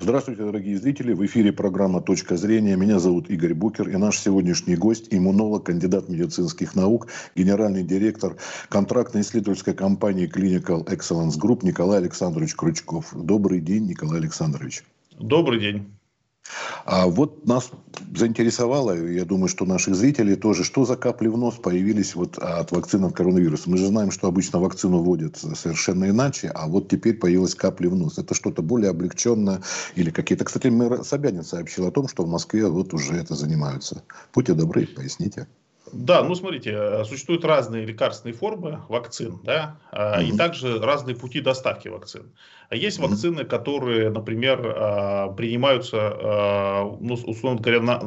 Здравствуйте, дорогие зрители. В эфире программа «Точка зрения». Меня зовут Игорь Букер. И наш сегодняшний гость – иммунолог, кандидат медицинских наук, генеральный директор контрактно-исследовательской компании Clinical Excellence Group Николай Александрович Крючков. Добрый день, Николай Александрович. Добрый день. А вот нас заинтересовало, я думаю, что наших зрителей тоже, что за капли в нос появились вот от вакцины от коронавируса. Мы же знаем, что обычно вакцину вводят совершенно иначе, а вот теперь появилась капли в нос. Это что-то более облегченное или какие-то... Кстати, мэр Собянин сообщил о том, что в Москве вот уже это занимаются. Будьте добры, поясните. Да, ну смотрите, э, существуют разные лекарственные формы вакцин, да, mm-hmm. и также разные пути доставки вакцин. Есть mm-hmm. вакцины, которые, например, а, принимаются, а, ну, условно говоря, на,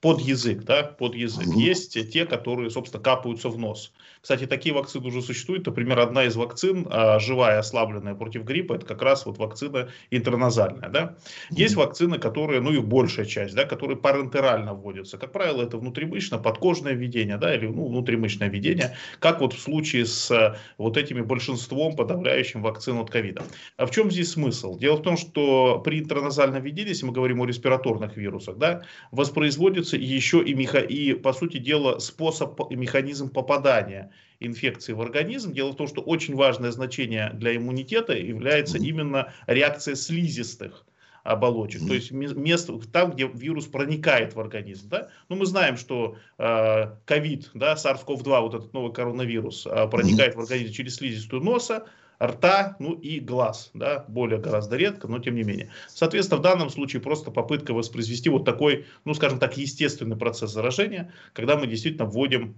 под язык, да, под язык. Mm-hmm. Есть те, которые, собственно, капаются в нос. Кстати, такие вакцины уже существуют. Например, одна из вакцин, а, живая, ослабленная против гриппа, это как раз вот вакцина интерназальная. Да? Есть вакцины, которые, ну их большая часть, да, которые парентерально вводятся. Как правило, это внутримышечно, подкожное введение, да, или ну, внутримышечное введение, как вот в случае с а, вот этими большинством подавляющим вакцин от ковида. А в чем здесь смысл? Дело в том, что при интерназальном введении, если мы говорим о респираторных вирусах, да, воспроизводится еще и, меха... и по сути дела, способ и механизм попадания инфекции в организм. Дело в том, что очень важное значение для иммунитета является именно реакция слизистых оболочек, то есть место там, где вирус проникает в организм. Да? Ну, мы знаем, что ковид, э, да, SARS-CoV-2, вот этот новый коронавирус, э, проникает в организм через слизистую носа, рта, ну и глаз, да, более гораздо редко, но тем не менее. Соответственно, в данном случае просто попытка воспроизвести вот такой, ну скажем так, естественный процесс заражения, когда мы действительно вводим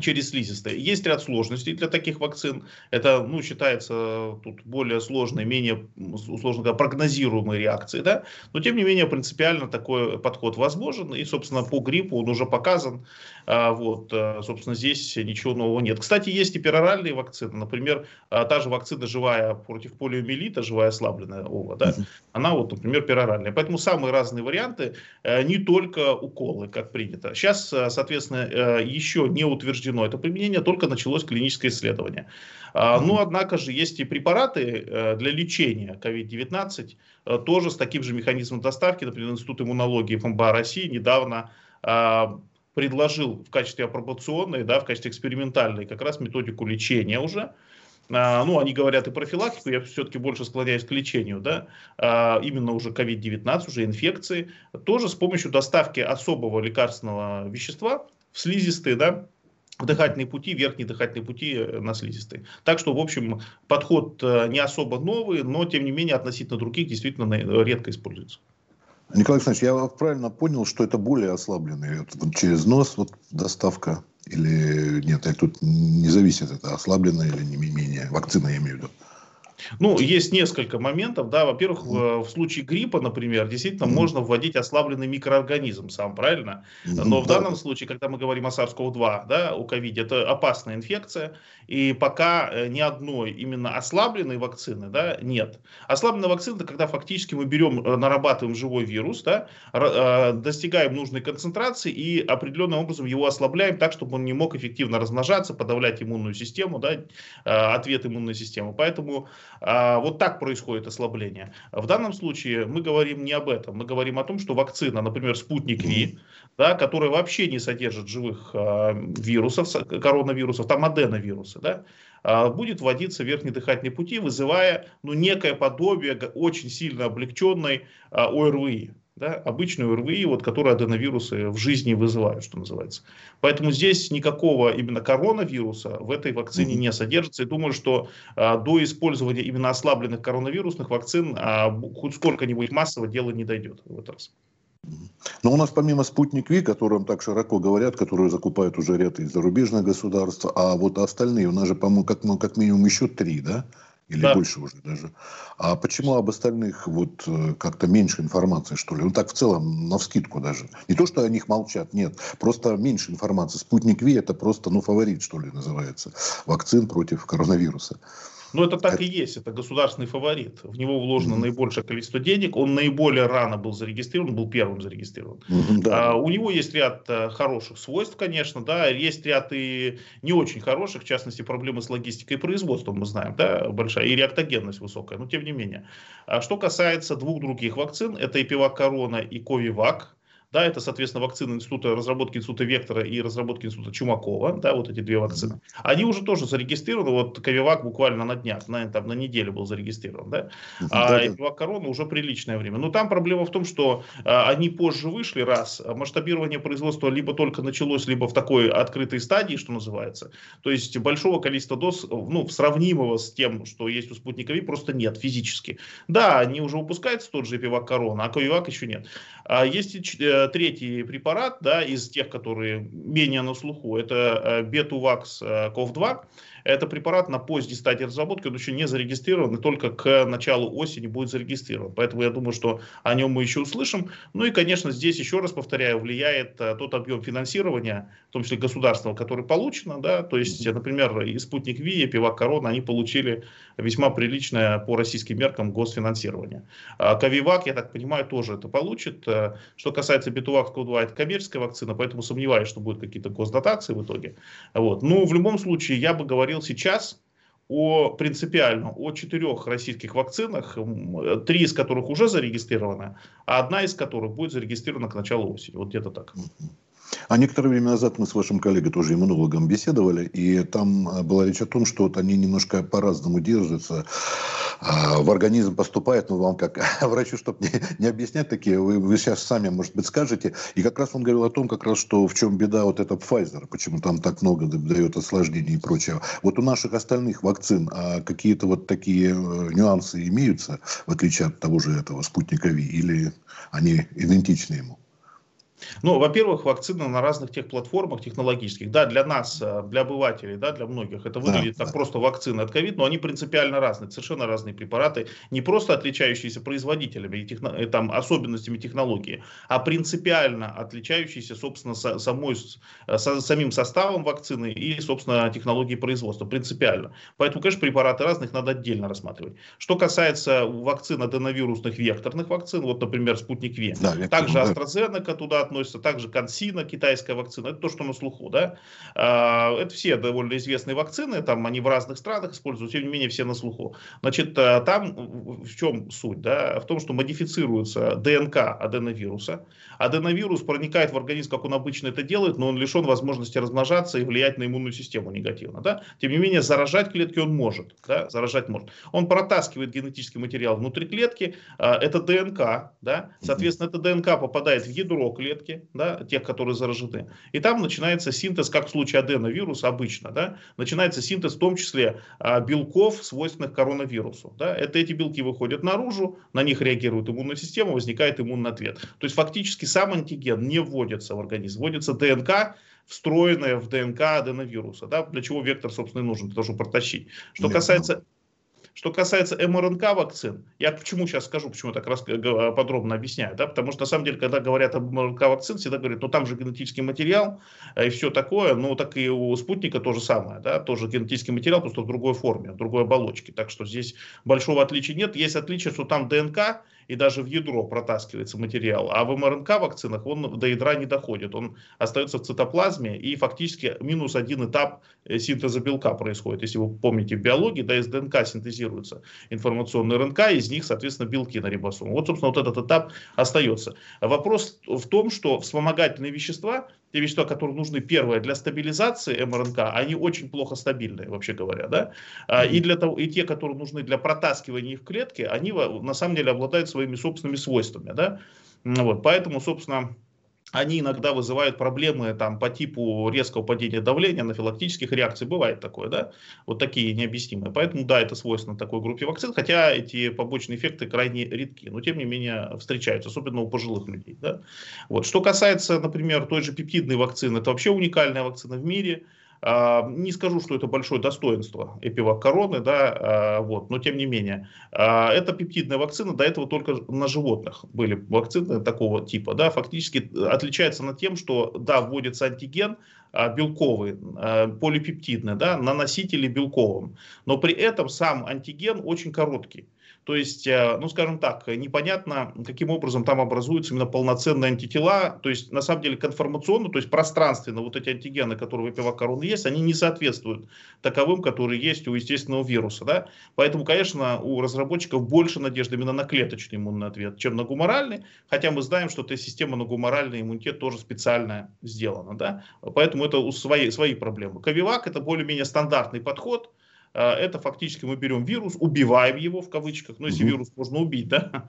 через слизистые. Есть ряд сложностей для таких вакцин. Это, ну, считается тут более сложной, менее, условно говоря, прогнозируемой реакции, да. Но, тем не менее, принципиально такой подход возможен. И, собственно, по гриппу он уже показан. А, вот, а, собственно, здесь ничего нового нет. Кстати, есть и пероральные вакцины. Например, а, та же вакцина живая против полиомиелита, живая ослабленная ОВА, да, она вот, например, пероральная. Поэтому самые разные варианты, э, не только уколы, как принято. Сейчас, э, соответственно, э, еще не утверждено это применение, только началось клиническое исследование. Но, ну, однако же, есть и препараты для лечения COVID-19, тоже с таким же механизмом доставки. Например, Институт иммунологии ФМБА России недавно предложил в качестве апробационной, да, в качестве экспериментальной как раз методику лечения уже. А, ну, они говорят и профилактику, я все-таки больше склоняюсь к лечению, да, а, именно уже COVID-19, уже инфекции, тоже с помощью доставки особого лекарственного вещества в слизистые, да, в дыхательные пути, верхние дыхательные пути э, на слизистые. Так что, в общем, подход э, не особо новый, но, тем не менее, относительно других действительно редко используется. Николай Александрович, я правильно понял, что это более ослабленный вот, через нос вот, доставка или нет? Это тут не зависит, это ослабленная или не менее вакцина, я имею в виду. Ну, есть несколько моментов, да. Во-первых, в, в случае гриппа, например, действительно можно вводить ослабленный микроорганизм сам, правильно? Но в данном случае, когда мы говорим о SARS-CoV-2, да, у COVID, это опасная инфекция, и пока э, ни одной именно ослабленной вакцины, да, нет. Ослабленная вакцина, это когда фактически мы берем, э, нарабатываем живой вирус, да, э, достигаем нужной концентрации и определенным образом его ослабляем так, чтобы он не мог эффективно размножаться, подавлять иммунную систему, да, ответ иммунной системы. Поэтому вот так происходит ослабление. В данном случае мы говорим не об этом. Мы говорим о том, что вакцина, например, спутник Ви, да, которая вообще не содержит живых а, вирусов, коронавирусов, там аденовирусы, да, а, будет вводиться в верхние дыхательные пути, вызывая ну, некое подобие очень сильно облегченной ОРВИ да, обычную РВИ, вот, которые аденовирусы в жизни вызывают, что называется. Поэтому здесь никакого именно коронавируса в этой вакцине не содержится. И думаю, что а, до использования именно ослабленных коронавирусных вакцин а, хоть сколько-нибудь массово дело не дойдет в этот раз. Но у нас помимо «Спутник Ви», которым так широко говорят, которую закупают уже ряд из зарубежных государств, а вот остальные, у нас же, по-моему, как, ну, как минимум еще три, да? Или да. больше уже даже. А почему об остальных вот э, как-то меньше информации, что ли? Ну так в целом, на вскидку даже. Не то, что о них молчат, нет. Просто меньше информации. Спутник Ви это просто, ну, фаворит, что ли, называется. Вакцин против коронавируса. Но это так и есть, это государственный фаворит. В него вложено mm-hmm. наибольшее количество денег, он наиболее рано был зарегистрирован, был первым зарегистрирован. Mm-hmm, да. а, у него есть ряд а, хороших свойств, конечно, да, есть ряд и не очень хороших, в частности, проблемы с логистикой и производством, мы знаем, да, большая, и реактогенность высокая, но тем не менее. А что касается двух других вакцин, это Эпивак Корона и Ковивак, да, это, соответственно, вакцины института, разработки института Вектора и разработки института Чумакова, да, вот эти две вакцины. Они уже тоже зарегистрированы, вот Ковивак буквально на днях, на, там, на неделю был зарегистрирован, да, а Эпивак Корона уже приличное время. Но там проблема в том, что а, они позже вышли, раз, масштабирование производства либо только началось, либо в такой открытой стадии, что называется, то есть большого количества доз, ну, сравнимого с тем, что есть у спутника Ви, просто нет физически. Да, они уже выпускаются, тот же Эпивак Корона, а Ковивак еще нет. А есть э, третий препарат, да, из тех, которые менее на слуху, это э, Бетувакс э, КОВ-2. Это препарат на поздней стадии разработки, он еще не зарегистрирован, и только к началу осени будет зарегистрирован. Поэтому я думаю, что о нем мы еще услышим. Ну и, конечно, здесь, еще раз повторяю, влияет а, тот объем финансирования, в том числе государственного, который получено. Да? То есть, например, и спутник Ви, и Пивак Корона, они получили весьма приличное по российским меркам госфинансирование. А Кавивак, я так понимаю, тоже это получит. А, что касается Битувак 2, это коммерческая вакцина, поэтому сомневаюсь, что будут какие-то госдотации в итоге. Вот. Ну, в любом случае, я бы говорил сейчас о принципиально о четырех российских вакцинах, три из которых уже зарегистрированы, а одна из которых будет зарегистрирована к началу осени. Вот где-то так. А некоторое время назад мы с вашим коллегой, тоже иммунологом, беседовали, и там э, была речь о том, что вот они немножко по-разному держатся. А, в организм поступает, ну, вам как врачу, чтобы не, не объяснять такие, вы, вы сейчас сами, может быть, скажете. И как раз он говорил о том, как раз, что в чем беда вот этот Pfizer, почему там так много дает осложнений и прочего. Вот у наших остальных вакцин а какие-то вот такие э, нюансы имеются, в отличие от того же этого спутника Ви, или они идентичны ему? Ну, во-первых, вакцины на разных тех платформах технологических. Да, для нас, э, для обывателей, да, для многих это выглядит да, как просто вакцины от ковид, но они принципиально разные, совершенно разные препараты, не просто отличающиеся производителями и, техно, и там, особенностями технологии, а принципиально отличающиеся, собственно, со, самой, со, самим составом вакцины и, собственно, технологией производства. Принципиально. Поэтому, конечно, препараты разных надо отдельно рассматривать. Что касается вакцин аденовирусных векторных вакцин, вот, например, спутник Ви, да, также. AstraZeneca туда относится, также Консина, китайская вакцина, это то, что на слуху, да. А, это все довольно известные вакцины, там они в разных странах используются, тем не менее все на слуху. Значит, а, там в чем суть, да, в том, что модифицируется ДНК аденовируса. Аденовирус проникает в организм, как он обычно это делает, но он лишен возможности размножаться и влиять на иммунную систему негативно, да. Тем не менее, заражать клетки он может, да, заражать может. Он протаскивает генетический материал внутри клетки, а, это ДНК, да, соответственно, эта ДНК попадает в ядро клетки, клетки, да, тех, которые заражены. И там начинается синтез, как в случае аденовируса обычно, да, начинается синтез в том числе а, белков, свойственных коронавирусу. Да. Это эти белки выходят наружу, на них реагирует иммунная система, возникает иммунный ответ. То есть фактически сам антиген не вводится в организм, вводится ДНК, встроенная в ДНК аденовируса, да, для чего вектор, собственно, и нужен, чтобы протащить. Что касается что касается МРНК вакцин, я почему сейчас скажу, почему так раз, подробно объясняю, да, потому что на самом деле, когда говорят об МРНК вакцин, всегда говорят, ну там же генетический материал э, и все такое, ну так и у спутника то же самое, да, тоже генетический материал, просто в другой форме, в другой оболочке, так что здесь большого отличия нет, есть отличие, что там ДНК, и даже в ядро протаскивается материал. А в МРНК вакцинах он до ядра не доходит. Он остается в цитоплазме и фактически минус один этап э, синтеза белка происходит. Если вы помните в биологии, да, из ДНК синтезируется информационный РНК, из них, соответственно, белки на рибосому. Вот, собственно, вот этот этап остается. Вопрос в том, что вспомогательные вещества те вещества, которые нужны, первое, для стабилизации МРНК, они очень плохо стабильные, вообще говоря, да, mm-hmm. и, для того, и те, которые нужны для протаскивания их в клетки, они на самом деле обладают своими собственными свойствами, да, вот, поэтому, собственно, они иногда вызывают проблемы там, по типу резкого падения давления, анафилактических реакций. Бывает такое, да? Вот такие необъяснимые. Поэтому, да, это свойственно такой группе вакцин, хотя эти побочные эффекты крайне редки, но тем не менее встречаются, особенно у пожилых людей. Да? Вот. Что касается, например, той же пептидной вакцины, это вообще уникальная вакцина в мире. А, не скажу, что это большое достоинство эпивак короны, да, а, вот, но тем не менее. А, это пептидная вакцина, до этого только на животных были вакцины такого типа, да, фактически отличается на тем, что, да, вводится антиген, белковый, полипептидный, да, на носителе белковом. Но при этом сам антиген очень короткий. То есть, э, ну, скажем так, непонятно, каким образом там образуются именно полноценные антитела. То есть, на самом деле, конформационно, то есть пространственно вот эти антигены, которые у эпивакороны есть, они не соответствуют таковым, которые есть у естественного вируса. Да? Поэтому, конечно, у разработчиков больше надежды именно на клеточный иммунный ответ, чем на гуморальный. Хотя мы знаем, что эта система на гуморальный иммунитет тоже специально сделана. Да? Поэтому это свои, свои проблемы. Ковивак это более-менее стандартный подход – это фактически мы берем вирус, убиваем его в кавычках, ну если вирус можно убить, да, а,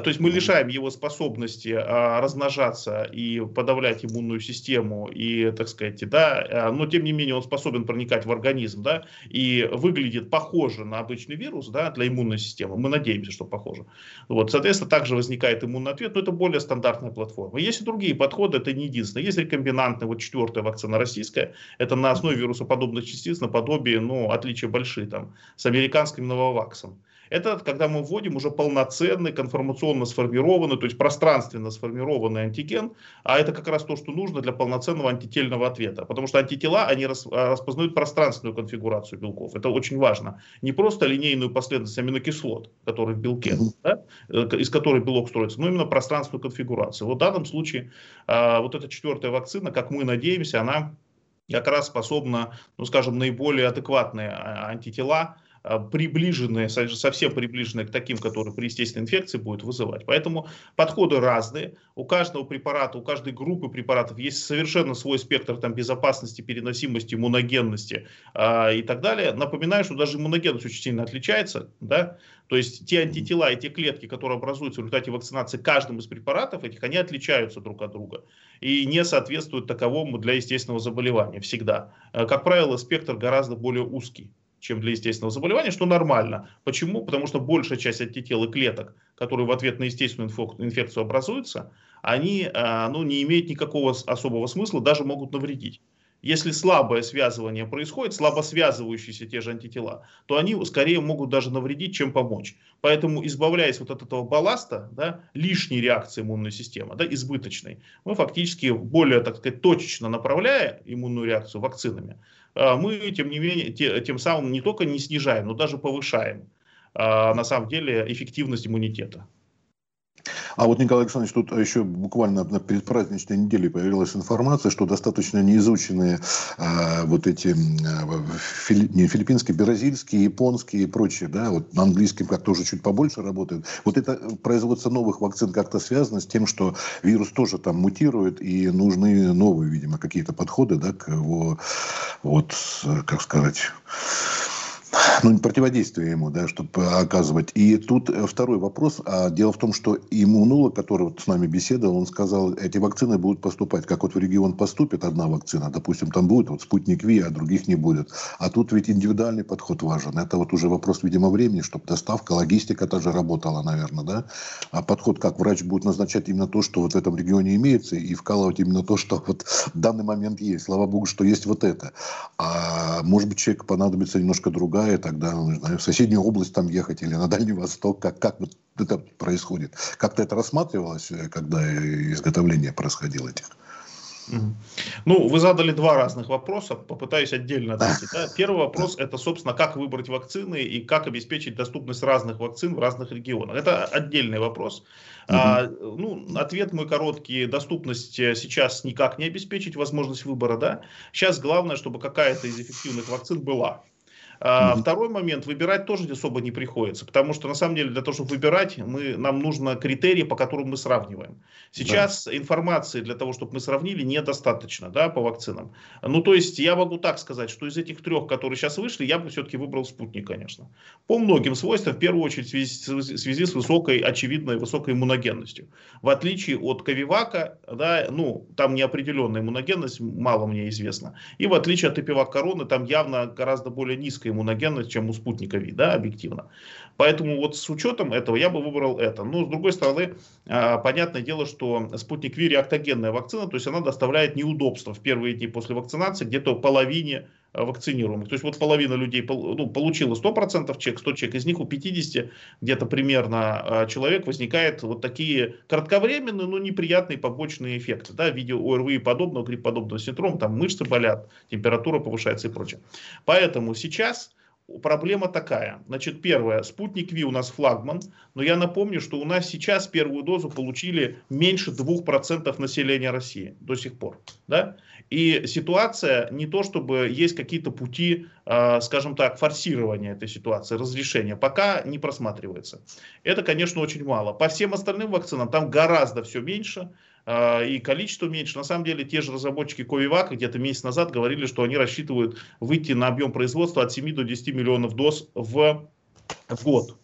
то есть мы лишаем его способности а, размножаться и подавлять иммунную систему, и, так сказать, да, но тем не менее он способен проникать в организм, да, и выглядит похоже на обычный вирус, да, для иммунной системы. Мы надеемся, что похоже. Вот, соответственно, также возникает иммунный ответ, но это более стандартная платформа. Есть и другие подходы, это не единственное. Есть рекомбинантная, вот четвертая вакцина российская, это на основе вирусоподобных частиц, наподобие, ну, отличия большие там с американским нововаксом. Это когда мы вводим уже полноценный, конформационно сформированный, то есть пространственно сформированный антиген, а это как раз то, что нужно для полноценного антительного ответа. Потому что антитела, они а, распознают пространственную конфигурацию белков. Это очень важно. Не просто линейную последовательность аминокислот, которые в белке, да, э, из которой белок строится, но именно пространственную конфигурацию. Вот в данном случае а, вот эта четвертая вакцина, как мы надеемся, она как раз способна, ну скажем, наиболее адекватные а, антитела приближенные, совсем приближенные к таким, которые при естественной инфекции будут вызывать. Поэтому подходы разные. У каждого препарата, у каждой группы препаратов есть совершенно свой спектр там, безопасности, переносимости, иммуногенности э, и так далее. Напоминаю, что даже иммуногенность очень сильно отличается. Да? То есть те антитела и те клетки, которые образуются в результате вакцинации каждым из препаратов, этих, они отличаются друг от друга и не соответствуют таковому для естественного заболевания всегда. Э, как правило, спектр гораздо более узкий чем для естественного заболевания, что нормально. Почему? Потому что большая часть антител и клеток, которые в ответ на естественную инфекцию образуются, они а, ну, не имеют никакого особого смысла, даже могут навредить. Если слабое связывание происходит, слабо связывающиеся те же антитела, то они скорее могут даже навредить, чем помочь. Поэтому, избавляясь вот от этого балласта, да, лишней реакции иммунной системы, да, избыточной, мы фактически более, так сказать, точечно направляя иммунную реакцию вакцинами, мы, тем не менее, тем самым не только не снижаем, но даже повышаем а, на самом деле эффективность иммунитета. А вот, Николай Александрович, тут еще буквально на предпраздничной неделе появилась информация, что достаточно неизученные э, вот эти э, фили, не, филиппинские, бразильские, японские и прочие, да, вот на английском как тоже чуть побольше работают. Вот это производство новых вакцин как-то связано с тем, что вирус тоже там мутирует и нужны новые, видимо, какие-то подходы, да, к его, вот, как сказать ну, противодействие ему, да, чтобы оказывать. И тут э, второй вопрос. А дело в том, что иммунолог, который вот с нами беседовал, он сказал, эти вакцины будут поступать. Как вот в регион поступит одна вакцина, допустим, там будет вот спутник Ви, а других не будет. А тут ведь индивидуальный подход важен. Это вот уже вопрос, видимо, времени, чтобы доставка, логистика тоже работала, наверное, да. А подход, как врач будет назначать именно то, что вот в этом регионе имеется, и вкалывать именно то, что вот в данный момент есть. Слава богу, что есть вот это. А может быть, человеку понадобится немножко другая, тогда ну, знаю, в соседнюю область там ехать или на Дальний Восток, как, как вот это происходит? Как-то это рассматривалось, э, когда изготовление происходило этих? Ну, вы задали два разных вопроса, попытаюсь отдельно ответить. Да? Первый вопрос это, собственно, как выбрать вакцины и как обеспечить доступность разных вакцин в разных регионах. Это отдельный вопрос. Угу. А, ну, ответ мой короткий. Доступность э, сейчас никак не обеспечить, возможность выбора, да. Сейчас главное, чтобы какая-то из эффективных вакцин была. А, Второй момент, выбирать тоже особо не приходится, потому что на самом деле для того, чтобы выбирать, мы, нам нужно критерии, по которым мы сравниваем. Сейчас да. информации для того, чтобы мы сравнили, недостаточно да, по вакцинам. Ну, то есть я могу так сказать, что из этих трех, которые сейчас вышли, я бы все-таки выбрал спутник, конечно. По многим свойствам, в первую очередь в связи, в связи с высокой, очевидной высокой иммуногенностью. В отличие от Ковивака, да, ну, там неопределенная иммуногенность, мало мне известно. И в отличие от Эпивак Короны, там явно гораздо более низкая низкая иммуногенность, чем у спутника Ви, да, объективно. Поэтому вот с учетом этого я бы выбрал это. Но с другой стороны, а, понятное дело, что спутник Ви реактогенная вакцина, то есть она доставляет неудобства в первые дни после вакцинации где-то половине вакцинируемых. То есть вот половина людей ну, получила 100% чек, 100 чек, из них у 50 где-то примерно а, человек возникает вот такие кратковременные, но неприятные побочные эффекты да, в виде ОРВИ и подобного, грипп-подобного синдрома, там мышцы болят, температура повышается и прочее. Поэтому сейчас проблема такая. Значит, первое, спутник Ви у нас флагман, но я напомню, что у нас сейчас первую дозу получили меньше 2% населения России до сих пор. Да? И ситуация не то, чтобы есть какие-то пути, э, скажем так, форсирования этой ситуации, разрешения, пока не просматривается. Это, конечно, очень мало. По всем остальным вакцинам там гораздо все меньше. А, и количество меньше. На самом деле, те же разработчики Ковивака где-то месяц назад говорили, что они рассчитывают выйти на объем производства от 7 до 10 миллионов доз в, в год.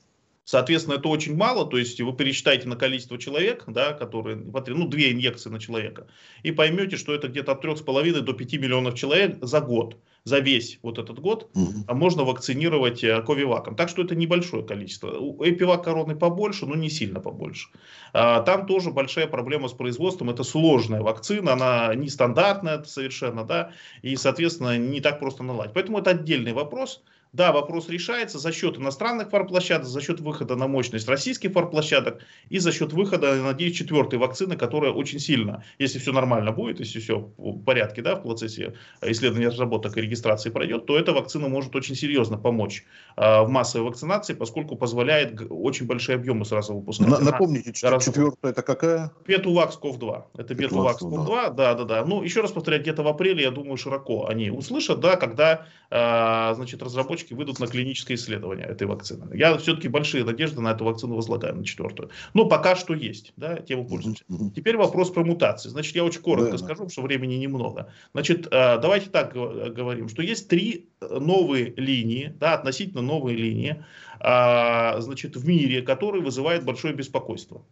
Соответственно, это очень мало, то есть вы пересчитаете на количество человек, да, которые, ну, две инъекции на человека, и поймете, что это где-то от 3,5 до 5 миллионов человек за год за весь вот этот год угу. можно вакцинировать э, ковиваком. Так что это небольшое количество. У эпивак короны побольше, но не сильно побольше. А, там тоже большая проблема с производством. Это сложная вакцина, она нестандартная совершенно, да, и, соответственно, не так просто наладить. Поэтому это отдельный вопрос. Да, вопрос решается за счет иностранных фарплощадок, за счет выхода на мощность российских фарплощадок и за счет выхода, надеюсь, четвертой вакцины, которая очень сильно, если все нормально будет, если все в порядке да, в процессе исследования, разработок и регистрации пройдет, то эта вакцина может очень серьезно помочь а, в массовой вакцинации, поскольку позволяет очень большие объемы сразу выпускать. На, напомните, четвертая это какая? Петувакс КОВ-2. Это Петувакс КОВ-2, да, да, да. Ну, еще раз повторяю, где-то в апреле, я думаю, широко они услышат, да, когда, а, значит, разработчики разработчики выйдут на клиническое исследование этой вакцины. Я все-таки большие надежды на эту вакцину возлагаю, на четвертую. Но пока что есть, да, тем пользуемся. Теперь вопрос про мутации. Значит, я очень коротко да, скажу, потому что времени немного. Значит, э, давайте так говорим, что есть три новые линии, да, относительно новые линии, а, значит, в мире, которые вызывают большое беспокойство.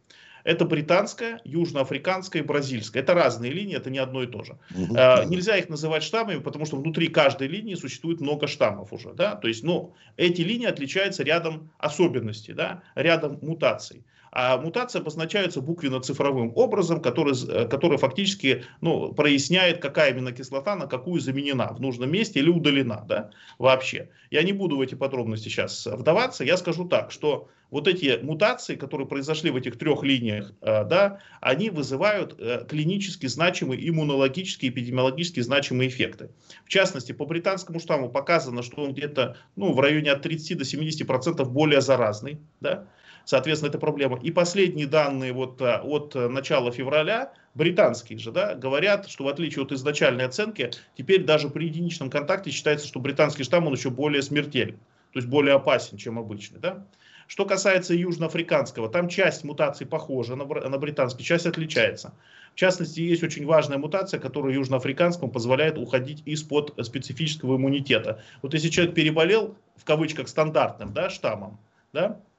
Это британская, южноафриканская и бразильская. Это разные линии, это не одно и то же. Угу. Э, нельзя их называть штаммами, потому что внутри каждой линии существует много штаммов уже. Да? То есть, ну, эти линии отличаются рядом особенностей, да? рядом мутаций. А мутация обозначается буквенно-цифровым образом, который, э, который фактически ну, проясняет, какая аминокислота на какую заменена в нужном месте или удалена да, вообще. Я не буду в эти подробности сейчас вдаваться. Я скажу так, что вот эти мутации, которые произошли в этих трех линиях, э, да, они вызывают э, клинически значимые, иммунологически, эпидемиологически значимые эффекты. В частности, по британскому штамму показано, что он где-то ну, в районе от 30 до 70% более заразный. Да? Соответственно, это проблема. И последние данные вот э, от начала февраля, британские же, да, говорят, что в отличие от изначальной оценки, теперь даже при единичном контакте считается, что британский штамм, он еще более смертельный, то есть более опасен, чем обычный, да. Что касается южноафриканского, там часть мутаций похожа на, британский, часть отличается. В частности, есть очень важная мутация, которая южноафриканскому позволяет уходить из-под специфического иммунитета. Вот если человек переболел, в кавычках, стандартным да, штаммом, да, Э,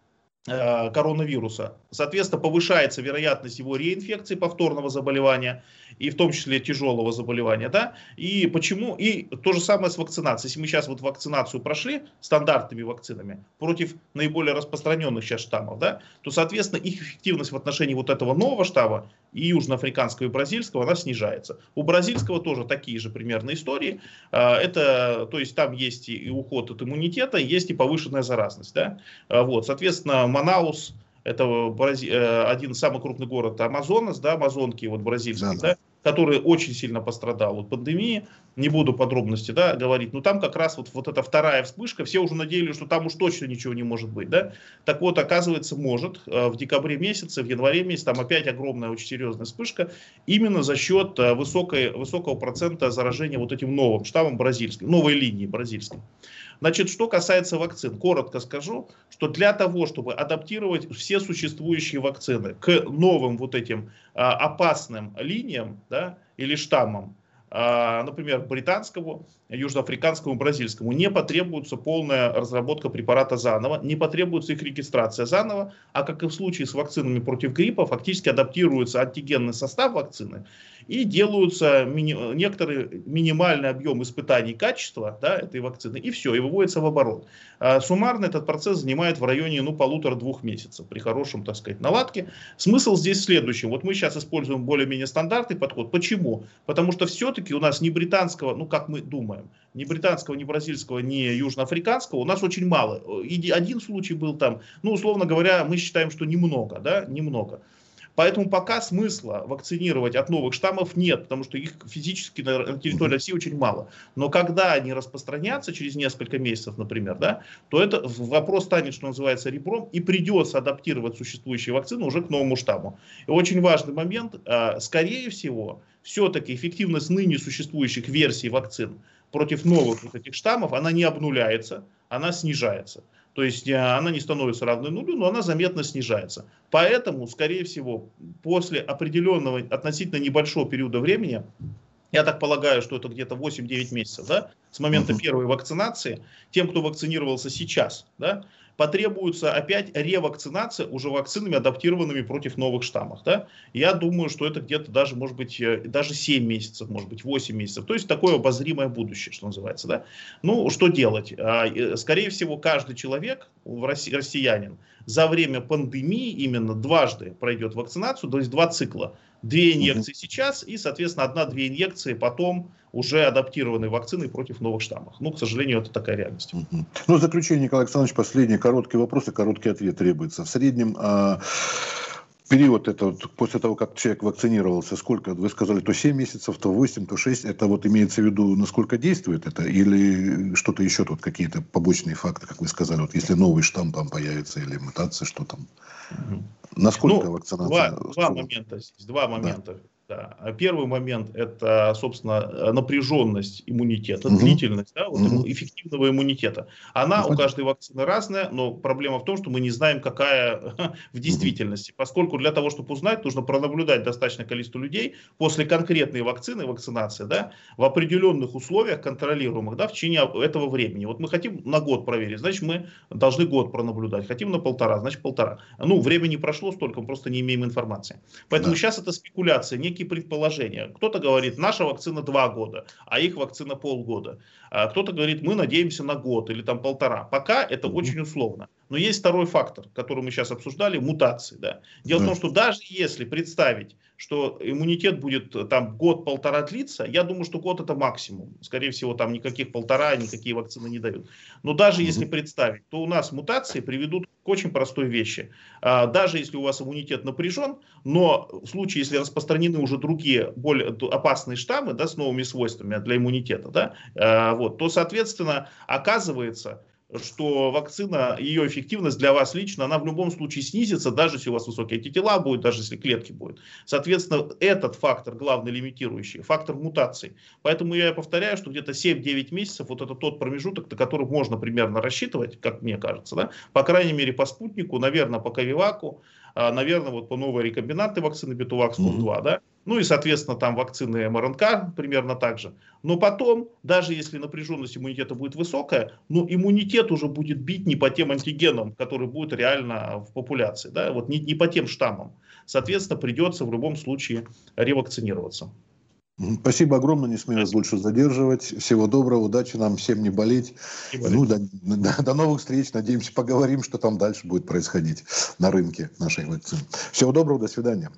коронавируса. Соответственно, повышается вероятность его реинфекции, повторного заболевания, и в том числе тяжелого заболевания. Да? И почему? И то же самое с вакцинацией. Если мы сейчас вот вакцинацию прошли стандартными вакцинами против наиболее распространенных сейчас штаммов, да, то, соответственно, их эффективность в отношении вот этого нового штамма и южноафриканского, и бразильского, она снижается. У бразильского тоже такие же примерно истории. А, это, то есть там есть и уход от иммунитета, есть и повышенная заразность. Да? А, вот, соответственно, Манаус, это Брази... Э, один самый крупный город Амазонас, да, Амазонки, вот бразильский, да, да. да который очень сильно пострадал от пандемии, не буду подробности да, говорить, но там как раз вот, вот эта вторая вспышка, все уже надеялись, что там уж точно ничего не может быть. Да? Так вот, оказывается, может. Э, в декабре месяце, в январе месяце там опять огромная, очень серьезная вспышка, именно за счет э, высокой, высокого процента заражения вот этим новым штаммом бразильским, новой линии бразильской. Значит, что касается вакцин, коротко скажу, что для того, чтобы адаптировать все существующие вакцины к новым вот этим а, опасным линиям да, или штаммам, например, британскому, южноафриканскому, бразильскому, не потребуется полная разработка препарата заново, не потребуется их регистрация заново, а как и в случае с вакцинами против гриппа, фактически адаптируется антигенный состав вакцины и делаются мини некоторые минимальный объем испытаний качества да, этой вакцины, и все, и выводится в оборот. А, суммарно этот процесс занимает в районе ну, полутора-двух месяцев при хорошем, так сказать, наладке. Смысл здесь в следующем. Вот мы сейчас используем более-менее стандартный подход. Почему? Потому что все-таки все-таки у нас ни британского, ну как мы думаем, ни британского, ни бразильского, ни южноафриканского у нас очень мало. И один случай был там, ну условно говоря, мы считаем, что немного, да, немного. Поэтому пока смысла вакцинировать от новых штаммов нет, потому что их физически на территории России очень мало. Но когда они распространятся через несколько месяцев, например, да, то это вопрос станет, что называется, ребром, и придется адаптировать существующие вакцины уже к новому штамму. И очень важный момент, а, скорее всего, все-таки эффективность ныне существующих версий вакцин против новых вот этих штаммов, она не обнуляется, она снижается. То есть э, она не становится равной нулю, но она заметно снижается. Поэтому, скорее всего, после определенного относительно небольшого периода времени, я так полагаю, что это где-то 8-9 месяцев, да, с момента первой вакцинации, тем, кто вакцинировался сейчас, да, потребуется опять ревакцинация уже вакцинами, адаптированными против новых штаммов. Да? Я думаю, что это где-то даже, может быть, э, даже 7 месяцев, может быть, 8 месяцев. То есть такое обозримое будущее, что называется. Да? Ну, что делать? А, скорее всего, каждый человек, россиянин, за время пандемии именно дважды пройдет вакцинацию, то есть два цикла. Две инъекции сейчас и, соответственно, одна-две инъекции потом уже адаптированной вакциной против новых штаммов. Ну, к сожалению, это такая реальность. Ну, в заключение, Николай Александрович, последний короткий вопрос и короткий ответ требуется. В среднем а, период это вот после того, как человек вакцинировался, сколько, вы сказали, то 7 месяцев, то 8, то 6, это вот имеется в виду, насколько действует это, или что-то еще тут, какие-то побочные факты, как вы сказали, вот если новый штамм там появится, или мутация, что там, насколько ну, вакцинация? Два, два момента здесь, два момента. Да. Да. А первый момент – это, собственно, напряженность иммунитета, угу. длительность да, вот, угу. эффективного иммунитета. Она угу. у каждой вакцины разная, но проблема в том, что мы не знаем, какая в действительности. Поскольку для того, чтобы узнать, нужно пронаблюдать достаточное количество людей после конкретной вакцины, вакцинации, да, в определенных условиях контролируемых да, в течение этого времени. Вот мы хотим на год проверить, значит, мы должны год пронаблюдать. Хотим на полтора, значит, полтора. Ну, времени прошло столько, мы просто не имеем информации. Поэтому да. сейчас это спекуляция, некий некие предположения. Кто-то говорит, наша вакцина два года, а их вакцина полгода. А кто-то говорит, мы надеемся на год или там полтора. Пока это mm-hmm. очень условно. Но есть второй фактор, который мы сейчас обсуждали, мутации. Да. Дело mm-hmm. в том, что даже если представить, что иммунитет будет э, там год-полтора длиться, я думаю, что год это максимум. Скорее всего, там никаких полтора, никакие вакцины не дают. Но даже если представить, то у нас мутации приведут к очень простой вещи. А, даже если у вас иммунитет напряжен, но в случае, если распространены уже другие более опасные штаммы да, с новыми свойствами для иммунитета, да, а, вот, то, соответственно, оказывается, что вакцина, ее эффективность для вас лично, она в любом случае снизится, даже если у вас высокие антитела будут, даже если клетки будут. Соответственно, этот фактор главный лимитирующий, фактор мутаций. Поэтому я повторяю, что где-то 7-9 месяцев, вот это тот промежуток, на который можно примерно рассчитывать, как мне кажется, да? по крайней мере по спутнику, наверное, по Ковиваку, наверное, вот по новой рекомбинантной вакцины Бетувакс 2, mm-hmm. да, ну и, соответственно, там вакцины МРНК примерно так же. Но потом, даже если напряженность иммунитета будет высокая, но иммунитет уже будет бить не по тем антигенам, которые будут реально в популяции, да, вот не, не по тем штаммам. Соответственно, придется в любом случае ревакцинироваться. Спасибо огромное, не смею вас больше задерживать. Всего доброго, удачи нам всем не болеть. Не болеть. Ну, до, до, до новых встреч. Надеемся, поговорим, что там дальше будет происходить на рынке нашей вакцины. Всего доброго, до свидания.